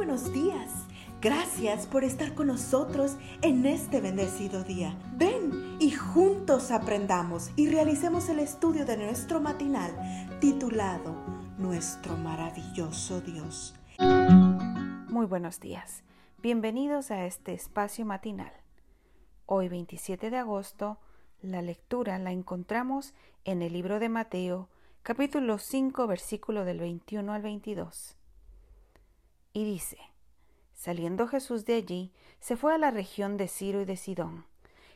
buenos días. Gracias por estar con nosotros en este bendecido día. Ven y juntos aprendamos y realicemos el estudio de nuestro matinal titulado Nuestro maravilloso Dios. Muy buenos días. Bienvenidos a este espacio matinal. Hoy 27 de agosto, la lectura la encontramos en el libro de Mateo, capítulo 5, versículo del 21 al 22. Y dice, Saliendo Jesús de allí, se fue a la región de Ciro y de Sidón.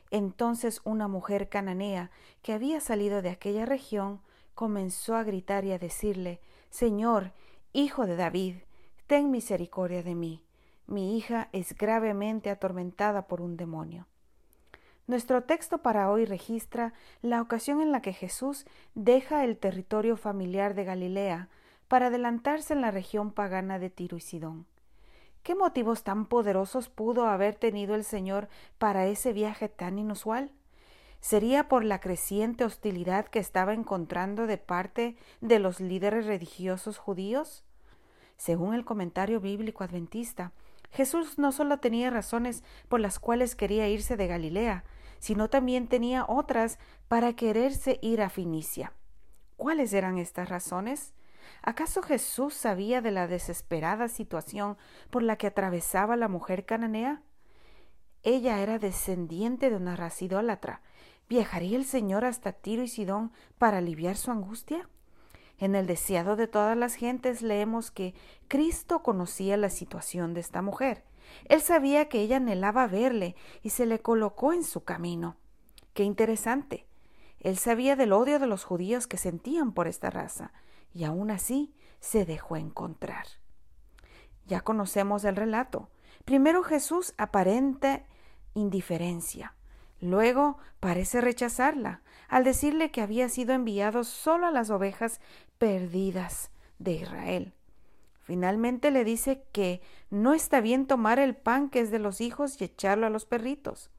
Entonces una mujer cananea que había salido de aquella región comenzó a gritar y a decirle, Señor, hijo de David, ten misericordia de mí. Mi hija es gravemente atormentada por un demonio. Nuestro texto para hoy registra la ocasión en la que Jesús deja el territorio familiar de Galilea para adelantarse en la región pagana de Tiro y Sidón. ¿Qué motivos tan poderosos pudo haber tenido el Señor para ese viaje tan inusual? ¿Sería por la creciente hostilidad que estaba encontrando de parte de los líderes religiosos judíos? Según el comentario bíblico adventista, Jesús no solo tenía razones por las cuales quería irse de Galilea, sino también tenía otras para quererse ir a Finicia. ¿Cuáles eran estas razones? ¿Acaso Jesús sabía de la desesperada situación por la que atravesaba la mujer cananea? Ella era descendiente de una raza idólatra. ¿Viajaría el Señor hasta Tiro y Sidón para aliviar su angustia? En el deseado de todas las gentes leemos que Cristo conocía la situación de esta mujer. Él sabía que ella anhelaba verle y se le colocó en su camino. Qué interesante. Él sabía del odio de los judíos que sentían por esta raza y aún así se dejó encontrar. Ya conocemos el relato. Primero Jesús aparenta indiferencia, luego parece rechazarla al decirle que había sido enviado solo a las ovejas perdidas de Israel. Finalmente le dice que no está bien tomar el pan que es de los hijos y echarlo a los perritos.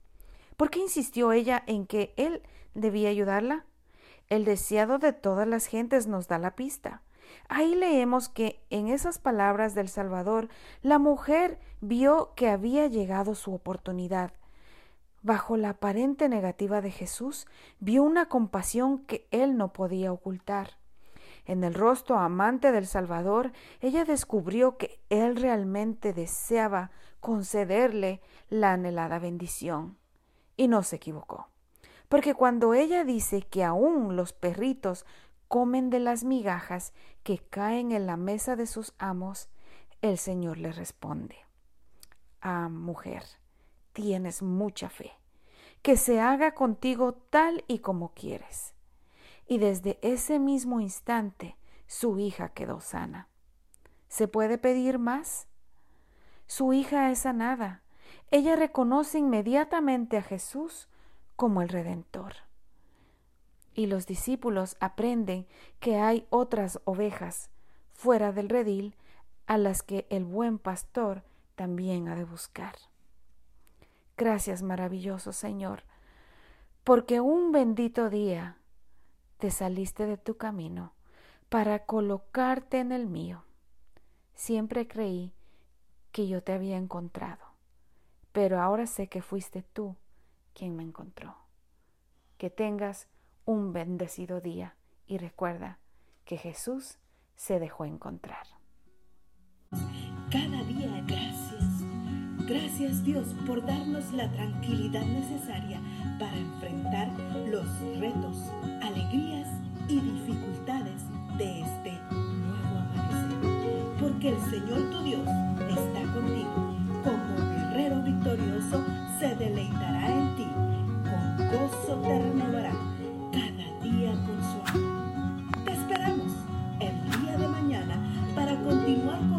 ¿Por qué insistió ella en que él debía ayudarla? El deseado de todas las gentes nos da la pista. Ahí leemos que en esas palabras del Salvador la mujer vio que había llegado su oportunidad. Bajo la aparente negativa de Jesús, vio una compasión que él no podía ocultar. En el rostro amante del Salvador, ella descubrió que él realmente deseaba concederle la anhelada bendición. Y no se equivocó. Porque cuando ella dice que aún los perritos comen de las migajas que caen en la mesa de sus amos, el Señor le responde, Ah, mujer, tienes mucha fe, que se haga contigo tal y como quieres. Y desde ese mismo instante su hija quedó sana. ¿Se puede pedir más? Su hija es sanada. Ella reconoce inmediatamente a Jesús como el Redentor. Y los discípulos aprenden que hay otras ovejas fuera del redil a las que el buen pastor también ha de buscar. Gracias, maravilloso Señor, porque un bendito día te saliste de tu camino para colocarte en el mío. Siempre creí que yo te había encontrado, pero ahora sé que fuiste tú quien me encontró. Que tengas un bendecido día y recuerda que Jesús se dejó encontrar. Cada día gracias. Gracias Dios por darnos la tranquilidad necesaria para enfrentar los retos, alegrías y dificultades de este nuevo amanecer. Porque el Señor tu Dios está contigo. Como guerrero victorioso continuar con